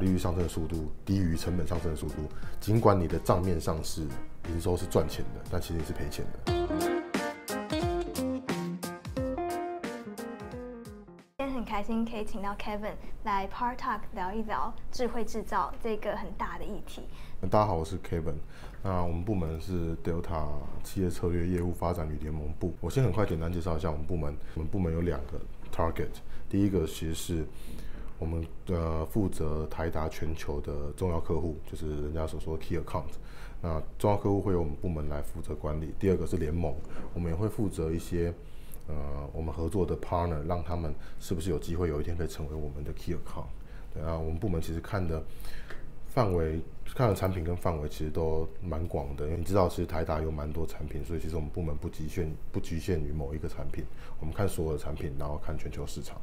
利率上升的速度低于成本上升的速度，尽管你的账面上是营收是赚钱的，但其实你是赔钱的。今天很开心可以请到 Kevin 来 Part Talk 聊一聊智慧制造这个很大的议题。大家好，我是 Kevin。那我们部门是 Delta 企业策略业务发展与联盟部。我先很快简单介绍一下我们部门。我们部门有两个 target，第一个其实是我们的负责台达全球的重要客户，就是人家所说 key account。那重要客户会由我们部门来负责管理。第二个是联盟，我们也会负责一些呃我们合作的 partner，让他们是不是有机会有一天可以成为我们的 key account。对啊，我们部门其实看的。范围看的产品跟范围其实都蛮广的，因为你知道，其实台达有蛮多产品，所以其实我们部门不局限不局限于某一个产品，我们看所有的产品，然后看全球市场。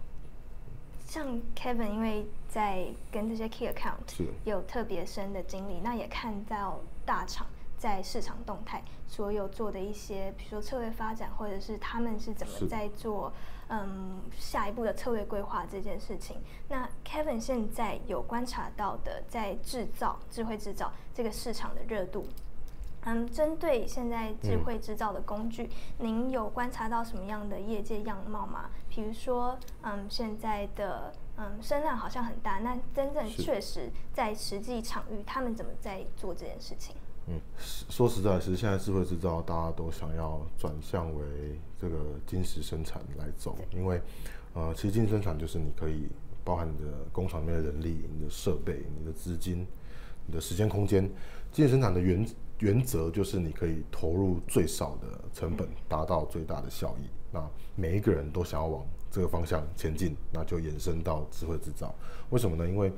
像 Kevin，因为在跟这些 Key Account 有特别深的经历，那也看到大厂。在市场动态，所有做的一些，比如说策略发展，或者是他们是怎么在做，嗯，下一步的策略规划这件事情。那 Kevin 现在有观察到的，在制造智慧制造这个市场的热度，嗯，针对现在智慧制造的工具，嗯，您有观察到什么样的业界样貌吗？比如说，嗯，现在的嗯声量好像很大，那真正确实在实际场域，他们怎么在做这件事情？嗯，说实在，是现在智慧制造大家都想要转向为这个金石生产来走，因为，呃，其实金石生产就是你可以包含你的工厂里面的人力、你的设备、你的资金、你的时间、空间。金石生产的原原则就是你可以投入最少的成本，达到最大的效益。那每一个人都想要往这个方向前进，那就延伸到智慧制造。为什么呢？因为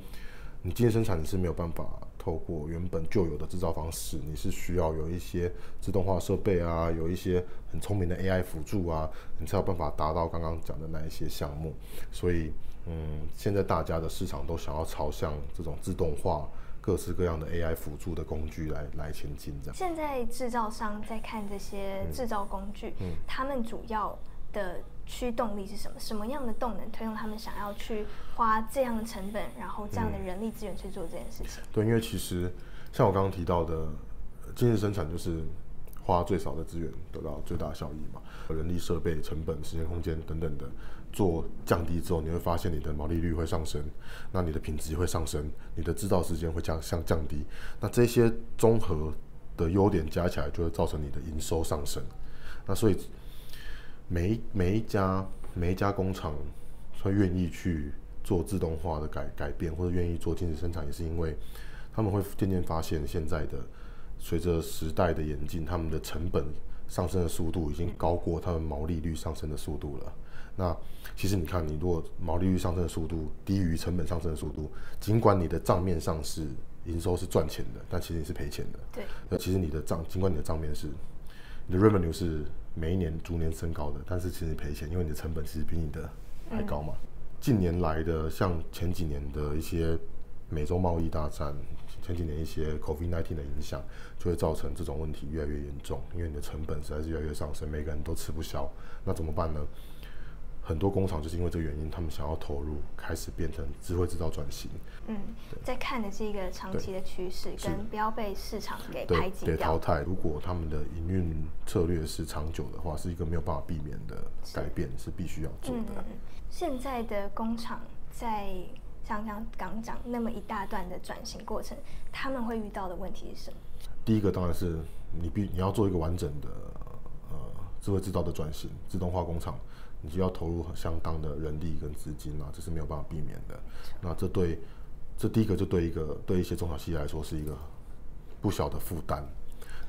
你精实生产你是没有办法。透过原本就有的制造方式，你是需要有一些自动化设备啊，有一些很聪明的 AI 辅助啊，你才有办法达到刚刚讲的那一些项目。所以，嗯，现在大家的市场都想要朝向这种自动化、各式各样的 AI 辅助的工具来来前进。这样。现在制造商在看这些制造工具，嗯，他们主要的。驱动力是什么？什么样的动能推动他们想要去花这样的成本，然后这样的人力资源去做这件事情？嗯、对，因为其实像我刚刚提到的，精实生产就是花最少的资源得到最大的效益嘛。人力、设备、成本、时间、空间等等的做降低之后，你会发现你的毛利率会上升，那你的品质会上升，你的制造时间会降降降低。那这些综合的优点加起来，就会造成你的营收上升。那所以。每每一家每一家工厂，会愿意去做自动化的改改变，或者愿意做精实生产，也是因为他们会渐渐发现，现在的随着时代的演进，他们的成本上升的速度已经高过他们毛利率上升的速度了。那其实你看，你如果毛利率上升的速度低于成本上升的速度，尽管你的账面上是营收是赚钱的，但其实你是赔钱的。对。那其实你的账，尽管你的账面是你的 revenue 是。每一年逐年升高的，但是其实赔钱，因为你的成本其实比你的还高嘛。嗯、近年来的，像前几年的一些美洲贸易大战，前几年一些 COVID-19 的影响，就会造成这种问题越来越严重，因为你的成本实在是越来越上升，每个人都吃不消，那怎么办呢？很多工厂就是因为这个原因，他们想要投入，开始变成智慧制造转型。嗯，在看的是一个长期的趋势，跟不要被市场给排挤、给淘汰。如果他们的营运策略是长久的话，是一个没有办法避免的改变，是，是必须要做的。嗯，现在的工厂在像刚刚讲那么一大段的转型过程，他们会遇到的问题是什么？第一个当然是你必你要做一个完整的呃智慧制造的转型，自动化工厂。你就要投入相当的人力跟资金啊，这是没有办法避免的。那这对这第一个就对一个对一些中小企业来说是一个不小的负担。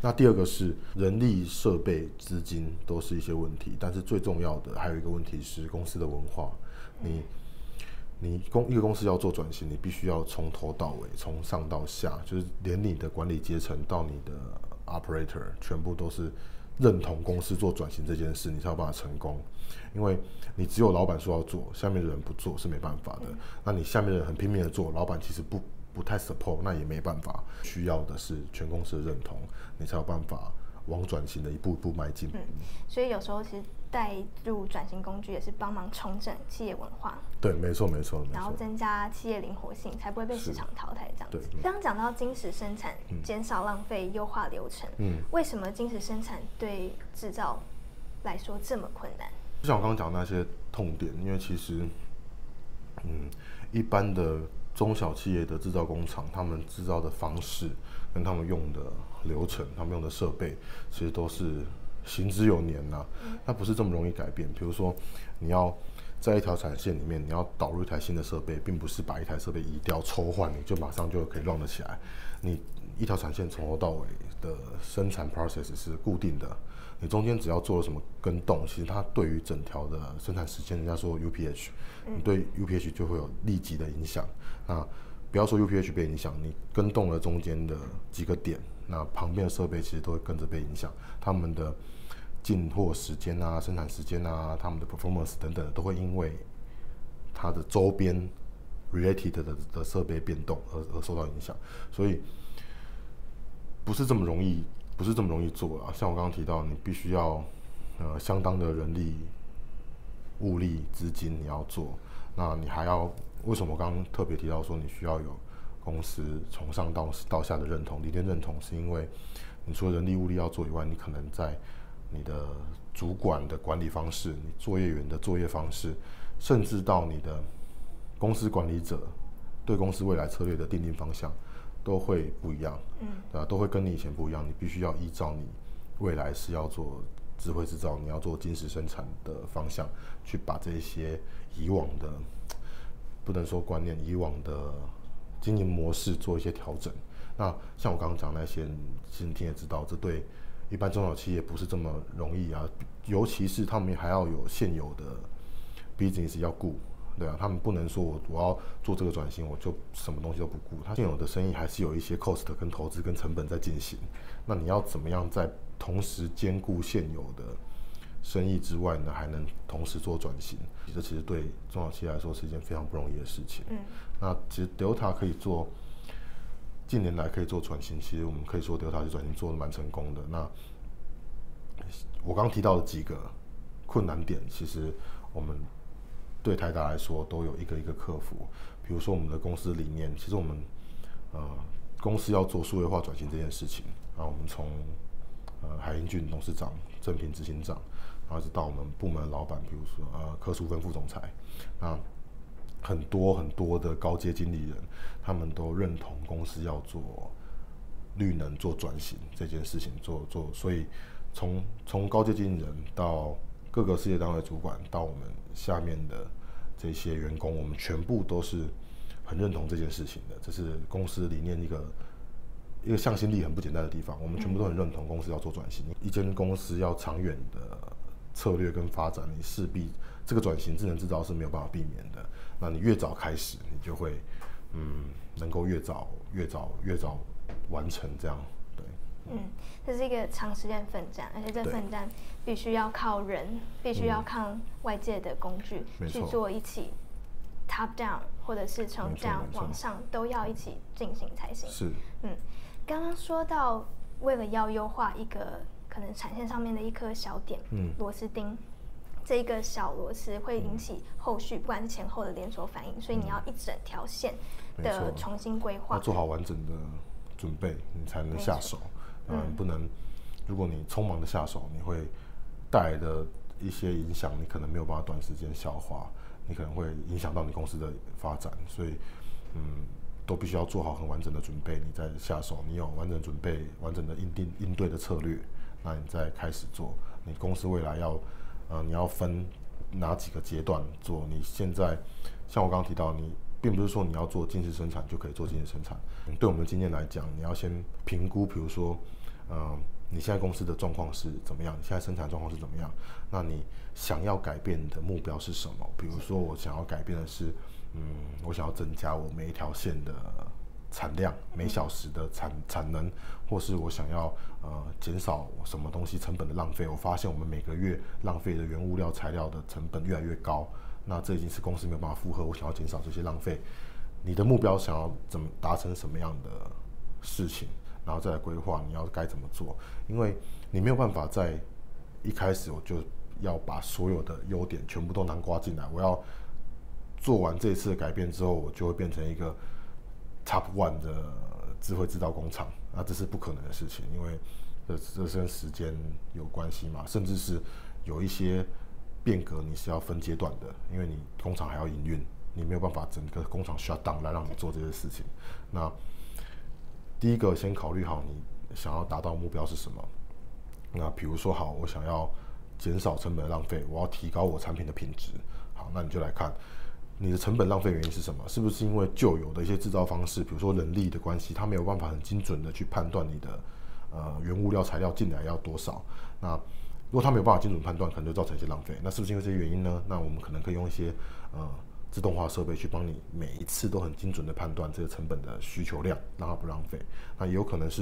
那第二个是人力、设备、资金都是一些问题，但是最重要的还有一个问题是公司的文化。你你公一个公司要做转型，你必须要从头到尾，从上到下，就是连你的管理阶层到你的 operator 全部都是。认同公司做转型这件事，你才有办法成功。因为你只有老板说要做，下面的人不做是没办法的。那你下面的人很拼命的做，老板其实不不太 support，那也没办法。需要的是全公司的认同，你才有办法往转型的一步一步迈进。嗯，所以有时候其实带入转型工具也是帮忙重整企业文化。对，没错没错。然后增加企业灵活性，才不会被市场淘汰这样子。对。刚刚讲到精实生产，减少浪费，优化流程。嗯。为什么精实生产对制造来说这么困难？就像我刚刚讲那些痛点，因为其实，嗯，一般的中小企业的制造工厂，他们制造的方式跟他们用的流程，他们用的设备，其实都是行之有年呐、啊。它不是这么容易改变。比如说，你要在一条产线里面，你要导入一台新的设备，并不是把一台设备移掉抽换，你就马上就可以 run 得起来。你一条产线从头到尾的生产 process 是固定的。你中间只要做了什么跟动，其实它对于整条的生产时间，人家说 UPH，你对 UPH 就会有立即的影响。那不要说 UPH 被影响，你跟动了中间的几个点，那旁边的设备其实都会跟着被影响。他们的进货时间啊、生产时间啊、他们的 performance 等等，都会因为它的周边 related 的的设备变动而而受到影响。所以不是这么容易。不是这么容易做啊！像我刚刚提到，你必须要呃相当的人力、物力、资金你要做，那你还要为什么我刚刚特别提到说你需要有公司从上到到下的认同、理念认同？是因为你除了人力物力要做以外，你可能在你的主管的管理方式、你作业员的作业方式，甚至到你的公司管理者对公司未来策略的定定方向。都会不一样，嗯，对吧？都会跟你以前不一样。你必须要依照你未来是要做智慧制造，你要做金石生产的方向，去把这些以往的不能说观念，以往的经营模式做一些调整。那像我刚刚讲那些，其实你也知道，这对一般中小企业不是这么容易啊，尤其是他们还要有现有的 business 要顾。对啊，他们不能说我我要做这个转型，我就什么东西都不顾。他现有的生意还是有一些 cost 跟投资跟成本在进行。那你要怎么样在同时兼顾现有的生意之外呢，还能同时做转型？这其实对中小企业来说是一件非常不容易的事情。嗯，那其实 Delta 可以做，近年来可以做转型，其实我们可以说 Delta 是转型做的蛮成功的。那我刚刚提到的几个困难点，其实我们。对台达来说，都有一个一个克服。比如说，我们的公司理念，其实我们呃公司要做数位化转型这件事情，然后我们从呃海英俊董事长、正平执行长，然后一直到我们部门老板，比如说呃柯淑芬副总裁，那很多很多的高阶经理人，他们都认同公司要做绿能、做转型这件事情，做做。所以从从高阶经理人到各个事业单位主管到我们下面的这些员工，我们全部都是很认同这件事情的。这是公司理念一个一个向心力很不简单的地方。我们全部都很认同公司要做转型。一间公司要长远的策略跟发展，你势必这个转型智能制造是没有办法避免的。那你越早开始，你就会嗯能够越早越早越早完成这样。嗯，这是一个长时间奋战，而且这奋战必须要靠人，必须要靠外界的工具去做一起 top down，或者是从 down 往上都要一起进行才行。是，嗯，刚刚说到为了要优化一个可能产线上面的一颗小点，嗯，螺丝钉，这一个小螺丝会引起后续不管是前后的连锁反应，所以你要一整条线的重新规划，要做好完整的准备，你才能下手。嗯，不能。如果你匆忙的下手，你会带来的一些影响，你可能没有办法短时间消化，你可能会影响到你公司的发展。所以，嗯，都必须要做好很完整的准备，你再下手。你有完整准备、完整的应定应对的策略，那你再开始做。你公司未来要，呃，你要分哪几个阶段做？你现在，像我刚刚提到你。并不是说你要做精实生产就可以做精实生产。对我们的经验来讲，你要先评估，比如说，呃，你现在公司的状况是怎么样？你现在生产状况是怎么样？那你想要改变的目标是什么？比如说，我想要改变的是，嗯，我想要增加我每一条线的产量，每小时的产产能，或是我想要呃减少什么东西成本的浪费。我发现我们每个月浪费的原物料材料的成本越来越高。那这已经是公司没有办法负荷，我想要减少这些浪费。你的目标想要怎么达成什么样的事情？然后再来规划你要该怎么做，因为你没有办法在一开始我就要把所有的优点全部都囊括进来，我要做完这一次的改变之后，我就会变成一个 top one 的智慧制造工厂，那这是不可能的事情，因为这这跟时间有关系嘛，甚至是有一些变革你是要分阶段的，因为你工厂还要营运。你没有办法整个工厂 shut down 来让你做这些事情。那第一个先考虑好你想要达到目标是什么。那比如说好，我想要减少成本浪费，我要提高我产品的品质。好，那你就来看你的成本浪费原因是什么？是不是因为旧有的一些制造方式，比如说人力的关系，它没有办法很精准的去判断你的呃原物料材料进来要多少？那如果它没有办法精准判断，可能就造成一些浪费。那是不是因为这些原因呢？那我们可能可以用一些呃。自动化设备去帮你每一次都很精准的判断这个成本的需求量，让它不浪费。那也有可能是，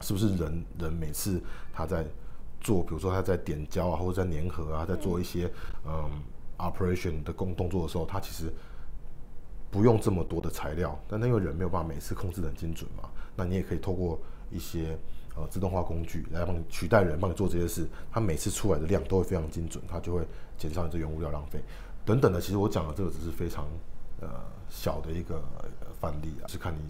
是不是人人每次他在做，比如说他在点胶啊，或者在粘合啊，在做一些嗯 operation 的工动作的时候，他其实不用这么多的材料，但那个人没有办法每次控制得很精准嘛。那你也可以透过一些呃自动化工具来帮你取代人帮你做这些事，它每次出来的量都会非常精准，它就会减少你这原物料浪费。等等的，其实我讲的这个只是非常呃小的一个范例啊，是看你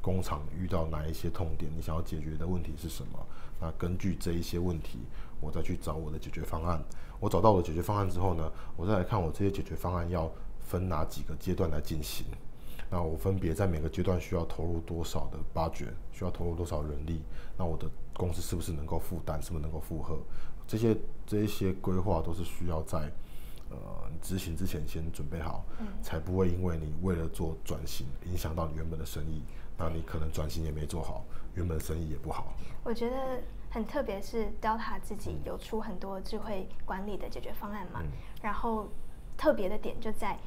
工厂遇到哪一些痛点，你想要解决的问题是什么。那根据这一些问题，我再去找我的解决方案。我找到我的解决方案之后呢，我再来看我这些解决方案要分哪几个阶段来进行。那我分别在每个阶段需要投入多少的 budget，需要投入多少人力？那我的公司是不是能够负担？是不是能够负荷？这些这一些规划都是需要在。呃，执行之前先准备好，嗯，才不会因为你为了做转型，影响到你原本的生意，那你可能转型也没做好，原本的生意也不好。我觉得很特别，是 Delta 自己有出很多智慧管理的解决方案嘛，嗯，然后特别的点就在。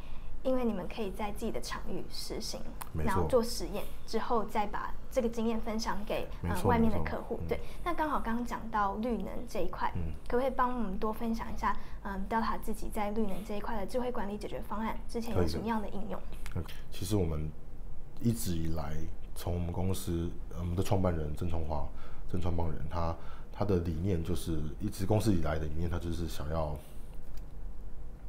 因为你们可以在自己的场域实行，然后做实验之后，再把这个经验分享给呃外面的客户。对，那刚好刚刚讲到绿能这一块，嗯，可不可以帮我们多分享一下？嗯，Delta 自己在绿能这一块的智慧管理解决方案之前有什么样的应用？其实我们一直以来，从我们公司，我们的创办人郑崇华，郑创办人，他他的理念就是一直公司以来的理念，他就是想要。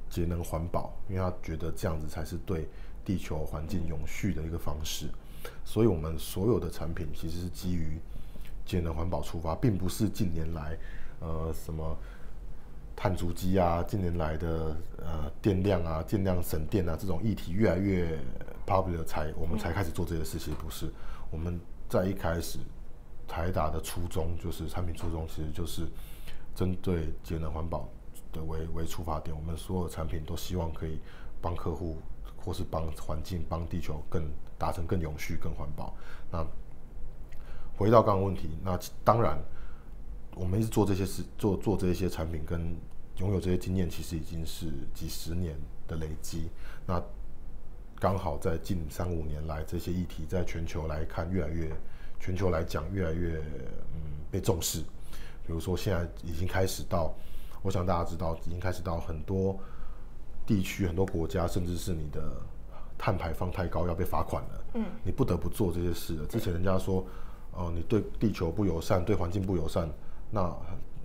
节能环保，因为他觉得这样子才是对地球环境永续的一个方式，所以我们所有的产品其实是基于节能环保出发，并不是近年来呃什么碳足迹啊，近年来的呃电量啊，电量省电啊这种议题越来越 popular 才我们才开始做这些事情，不是我们在一开始台达的初衷就是产品初衷，其实就是针对节能环保。为为出发点，我们所有产品都希望可以帮客户，或是帮环境、帮地球更达成更永续、更环保。那回到刚刚问题，那当然我们一直做这些事，做做这些产品，跟拥有这些经验，其实已经是几十年的累积。那刚好在近三五年来，这些议题在全球来看，越来越全球来讲越来越嗯被重视。比如说，现在已经开始到。我想大家知道，已经开始到很多地区、很多国家，甚至是你的碳排放太高要被罚款了。嗯，你不得不做这些事了。之前人家说，哦、呃，你对地球不友善，对环境不友善，那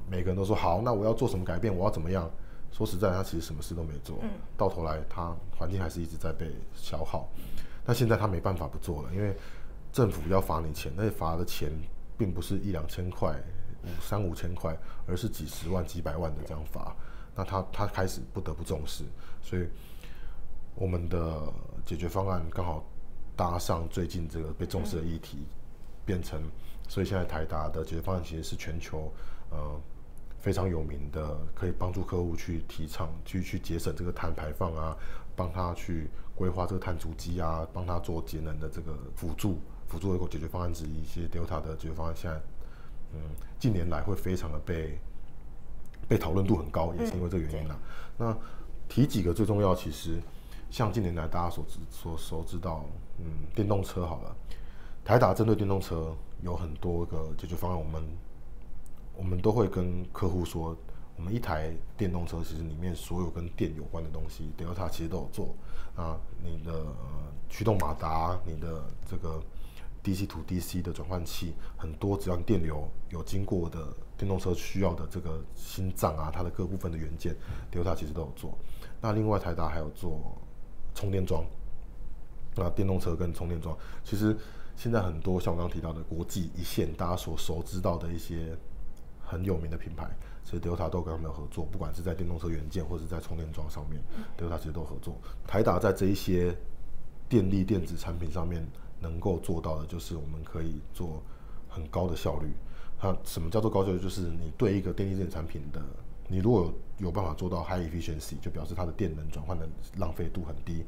每个人都说好，那我要做什么改变？我要怎么样？说实在，他其实什么事都没做，嗯、到头来他环境还是一直在被消耗。那现在他没办法不做了，因为政府要罚你钱，那罚的钱并不是一两千块。五三五千块，而是几十万、几百万的这样罚，那他他开始不得不重视，所以我们的解决方案刚好搭上最近这个被重视的议题，变成，所以现在台达的解决方案其实是全球呃非常有名的，可以帮助客户去提倡、去去节省这个碳排放啊，帮他去规划这个碳足迹啊，帮他做节能的这个辅助辅助的一个解决方案之一，一些 Delta 的解决方案现在。嗯，近年来会非常的被被讨论度很高，也是因为这个原因啦。那提几个最重要，其实像近年来大家所知所熟知道，嗯，电动车好了，台达针对电动车有很多个解决方案，我们我们都会跟客户说，我们一台电动车其实里面所有跟电有关的东西，Delta 其实都有做。啊，你的呃驱动马达，你的这个 DC to DC 的转换器，很多只要电流有经过的电动车需要的这个心脏啊，它的各部分的元件，Delta 其实都有做。那另外台达还有做充电桩，那电动车跟充电桩，其实现在很多像我刚刚提到的国际一线，大家所熟知到的一些很有名的品牌，其实 Delta 都跟他们有合作，不管是在电动车元件或者在充电桩上面，Delta 其实都合作。台达在这一些电力电子产品上面。能够做到的就是我们可以做很高的效率。它什么叫做高效率？就是你对一个电力电子产品的，你如果有办法做到 high efficiency，就表示它的电能转换的浪费度很低。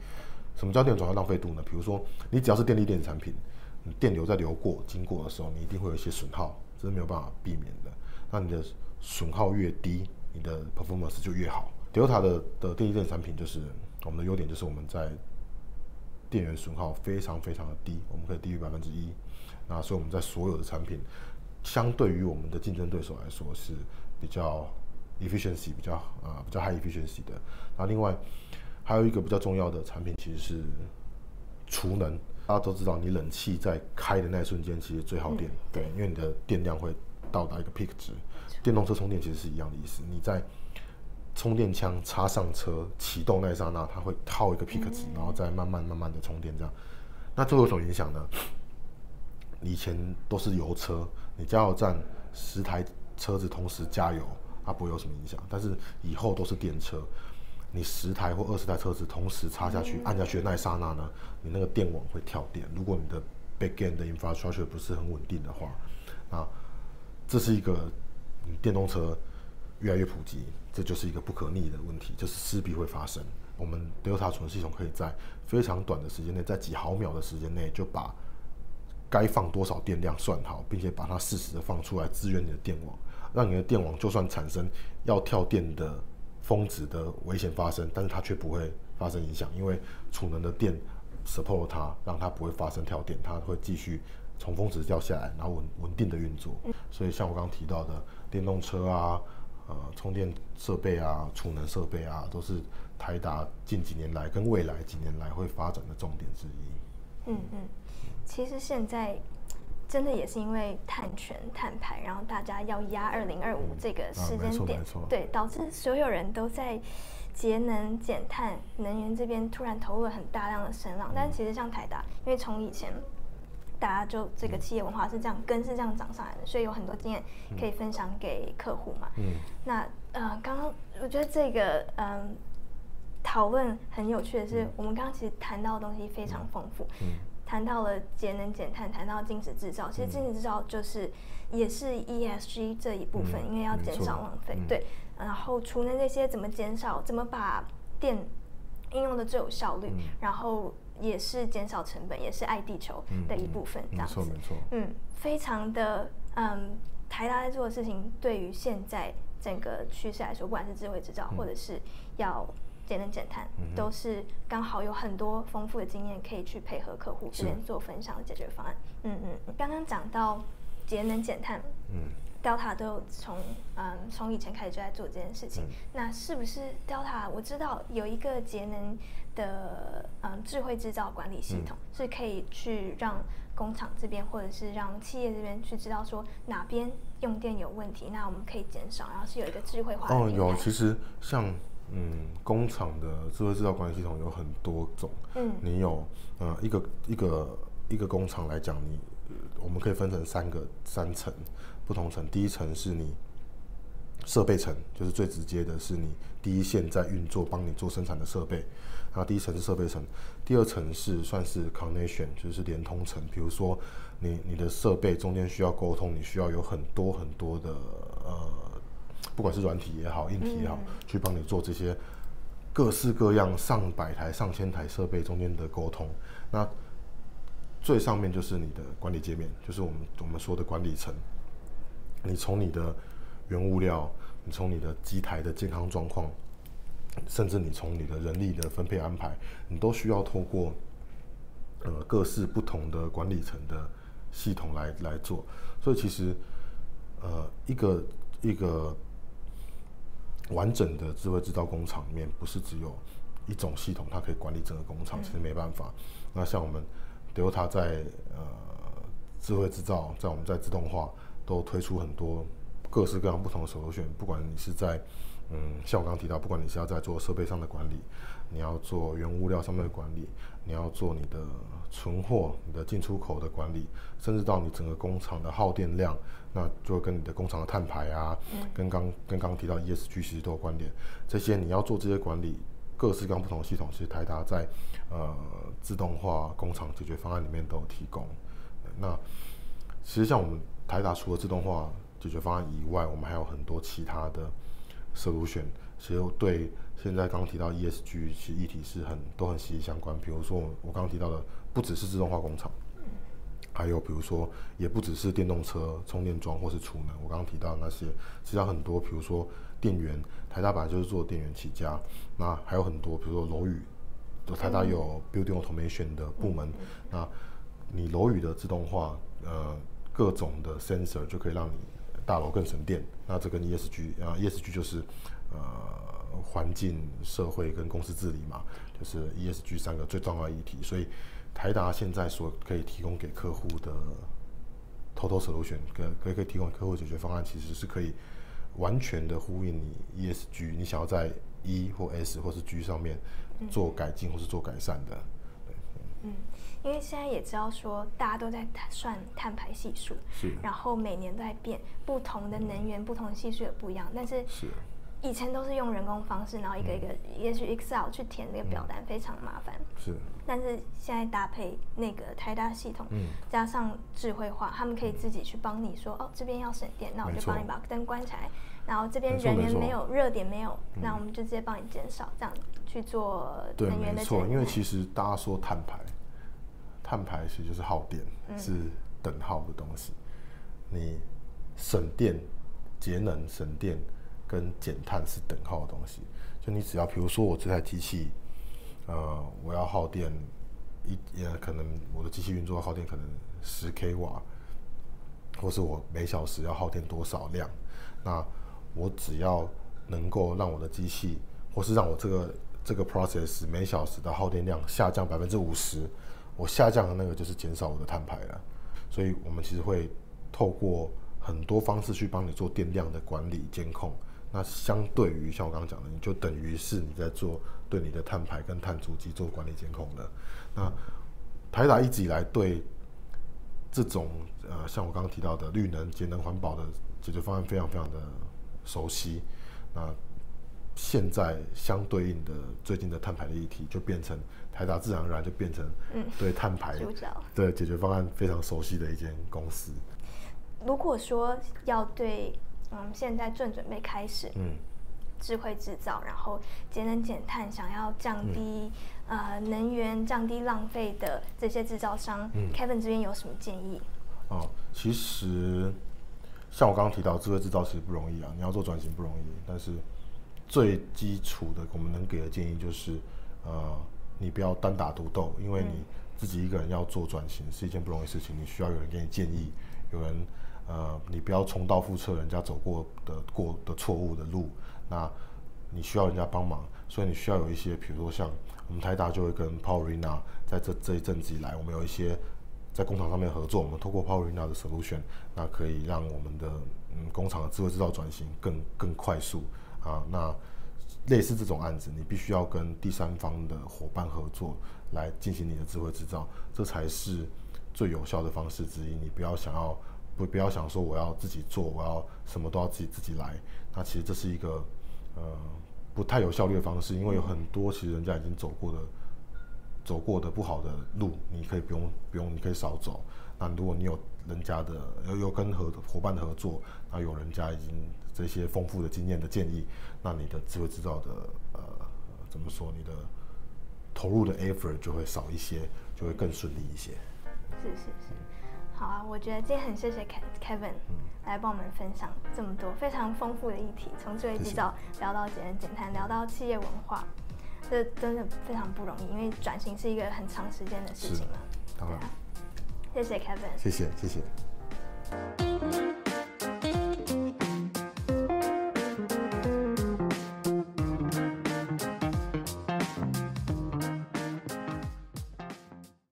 什么叫电转换浪费度呢？比如说你只要是电力电子产品，你电流在流过经过的时候，你一定会有一些损耗，这是没有办法避免的。那你的损耗越低，你的 performance 就越好。Delta 的的电力电子产品就是我们的优点，就是我们在电源损耗非常非常的低，我们可以低于百分之一。那所以我们在所有的产品，相对于我们的竞争对手来说是比较 efficiency 比较啊、呃、比较 high efficiency 的。那另外还有一个比较重要的产品其实是储能。大家都知道，你冷气在开的那一瞬间其实最耗电，嗯、对，因为你的电量会到达一个 peak 值。电动车充电其实是一样的意思，你在。充电枪插上车启动那一刹那，它会套一个 pick 值，然后再慢慢慢慢的充电这样。那这会有什么影响呢？以前都是油车，你加油站十台车子同时加油，它不会有什么影响。但是以后都是电车，你十台或二十台车子同时插下去，按下去的那一刹那呢，你那个电网会跳电。如果你的 backend 的 infrastructure 不是很稳定的话，那这是一个电动车越来越普及。这就是一个不可逆的问题，就是势必会发生。我们 Delta 储能系统可以在非常短的时间内，在几毫秒的时间内，就把该放多少电量算好，并且把它适时的放出来支援你的电网，让你的电网就算产生要跳电的峰值的危险发生，但是它却不会发生影响，因为储能的电 support 它，让它不会发生跳电，它会继续从峰值掉下来，然后稳稳定的运作。所以像我刚刚提到的电动车啊。呃，充电设备啊，储能设备啊，都是台达近几年来跟未来几年来会发展的重点之一。嗯嗯，其实现在真的也是因为碳权、碳排，然后大家要压二零二五这个时间点，嗯啊、对，导致所有人都在节能减碳、能源这边突然投入了很大量的声浪。嗯、但其实像台达，因为从以前。大家就这个企业文化是这样，根是这样长上来的，所以有很多经验可以分享给客户嘛。嗯。那呃，刚刚我觉得这个嗯讨论很有趣的是，我们刚刚其实谈到的东西非常丰富。嗯。谈到了节能减碳，谈到精实制造，其实精实制造就是也是 ESG 这一部分，因为要减少浪费。对。然后除了这些怎么减少？怎么把电应用的最有效率？然后。也是减少成本，也是爱地球的一部分，这样子。嗯、没错，没错。嗯，非常的嗯，台达在做的事情，对于现在整个趋势来说，不管是智慧制造，或者是要节能减碳，嗯、都是刚好有很多丰富的经验可以去配合客户这边做分享的解决方案。嗯嗯，刚刚讲到节能减碳，嗯。Delta 都有从嗯从以前开始就在做这件事情，嗯、那是不是 Delta？我知道有一个节能的嗯智慧制造管理系统，嗯、是可以去让工厂这边或者是让企业这边去知道说哪边用电有问题，那我们可以减少，然后是有一个智慧化的。哦，有，其实像嗯工厂的智慧制造管理系统有很多种，嗯，你有呃一个一个一个工厂来讲，你我们可以分成三个三层。不同层，第一层是你设备层，就是最直接的，是你第一线在运作，帮你做生产的设备。然后第一层是设备层，第二层是算是 connection，就是连通层。比如说你你的设备中间需要沟通，你需要有很多很多的呃，不管是软体也好，硬体也好，嗯、去帮你做这些各式各样上百台、上千台设备中间的沟通。那最上面就是你的管理界面，就是我们我们说的管理层。你从你的原物料，你从你的机台的健康状况，甚至你从你的人力的分配安排，你都需要透过呃各式不同的管理层的系统来来做。所以其实呃一个一个完整的智慧制造工厂里面，不是只有一种系统，它可以管理整个工厂，其实没办法。那像我们 Delta 在呃智慧制造，在我们在自动化都推出很多各式各样不同的 solution，不管你是在嗯，像我刚刚提到，不管你是要在做设备上的管理，你要做原物料上面的管理，你要做你的存货、你的进出口的管理，甚至到你整个工厂的耗电量，那就会跟你的工厂的碳排啊，嗯、跟刚跟刚刚提到 ESG 其实都有关联。这些你要做这些管理，各式各样不同的系统，其实台达在呃自动化工厂解决方案里面都有提供。那其实像我们台达除了自动化解决方案以外，我们还有很多其他的。Solution 其实对现在刚刚提到 ESG 其实议题是很都很息息相关。比如说我刚刚提到的，不只是自动化工厂，还有比如说也不只是电动车充电桩或是储能。我刚刚提到的那些，其实很多，比如说电源，台大本来就是做电源起家。那还有很多，比如说楼宇，台大有 building automation 的部门。那你楼宇的自动化，呃，各种的 sensor 就可以让你。大楼更省电，那这跟 ESG 啊，ESG 就是呃环境、社会跟公司治理嘛，就是 ESG 三个最重要议题。所以台达现在所可以提供给客户的 Total Solution，可可以可以提供客户解决方案，其实是可以完全的呼应你 ESG，你想要在 E 或 S 或是 G 上面做改进或是做改善的。对，嗯。因为现在也知道说，大家都在算碳排系数，是，然后每年都在变，不同的能源、嗯、不同的系数也不一样。但是是，以前都是用人工方式，然后一个一个，也许 Excel 去填那个表单，非常麻烦。是。但是现在搭配那个台达系统，嗯，加上智慧化，他们可以自己去帮你说，哦，这边要省电，那我就帮你把灯关起来。然后这边人员没有热点没有，那我们就直接帮你减少，这样去做能源的。对，没错，因为其实大家说碳排。碳排其实就是耗电，是等号的东西。嗯、你省电、节能、省电跟减碳是等号的东西。就你只要，比如说我这台机器，呃，我要耗电一，呃，可能我的机器运作耗电可能十 k 瓦，或是我每小时要耗电多少量，那我只要能够让我的机器，或是让我这个这个 process 每小时的耗电量下降百分之五十。我下降的那个就是减少我的碳排了，所以我们其实会透过很多方式去帮你做电量的管理监控。那相对于像我刚刚讲的，你就等于是你在做对你的碳排跟碳足迹做管理监控的。那台达一直以来对这种呃像我刚刚提到的绿能、节能、环保的解决方案非常非常的熟悉。那现在相对应的最近的碳排的议题，就变成台达自然而然就变成对碳排的解决方案非常熟悉的一间公司。如果说要对嗯现在正准备开始嗯智慧制造，然后节能减碳，想要降低、嗯、呃能源、降低浪费的这些制造商、嗯、，Kevin 这边有什么建议？哦，其实像我刚刚提到，智慧制造其实不容易啊，你要做转型不容易，但是。最基础的，我们能给的建议就是，呃，你不要单打独斗，因为你自己一个人要做转型是一件不容易的事情，你需要有人给你建议，有人，呃，你不要重蹈覆辙人家走过的过的错误的路，那你需要人家帮忙，所以你需要有一些，比如说像我们台大就会跟 Powerina 在这这一阵子以来，我们有一些在工厂上面合作，我们透过 Powerina 的 solution，那可以让我们的嗯工厂的智慧制造转型更更快速。啊，那类似这种案子，你必须要跟第三方的伙伴合作来进行你的智慧制造，这才是最有效的方式之一。你不要想要不不要想说我要自己做，我要什么都要自己自己来。那其实这是一个呃不太有效率的方式，因为有很多其实人家已经走过的走过的不好的路，你可以不用不用，你可以少走。那如果你有人家的有有跟合伙伴的合作，那有人家已经。这些丰富的经验的建议，那你的智慧制造的呃怎么说？你的投入的 effort 就会少一些，就会更顺利一些。是是是，好啊！我觉得今天很谢谢 Kevin 来帮我们分享这么多非常丰富的议题，从智慧制造聊到节能减碳，聊到企业文化，这真的非常不容易，因为转型是一个很长时间的事情嘛。当然，谢谢 Kevin，谢谢谢谢。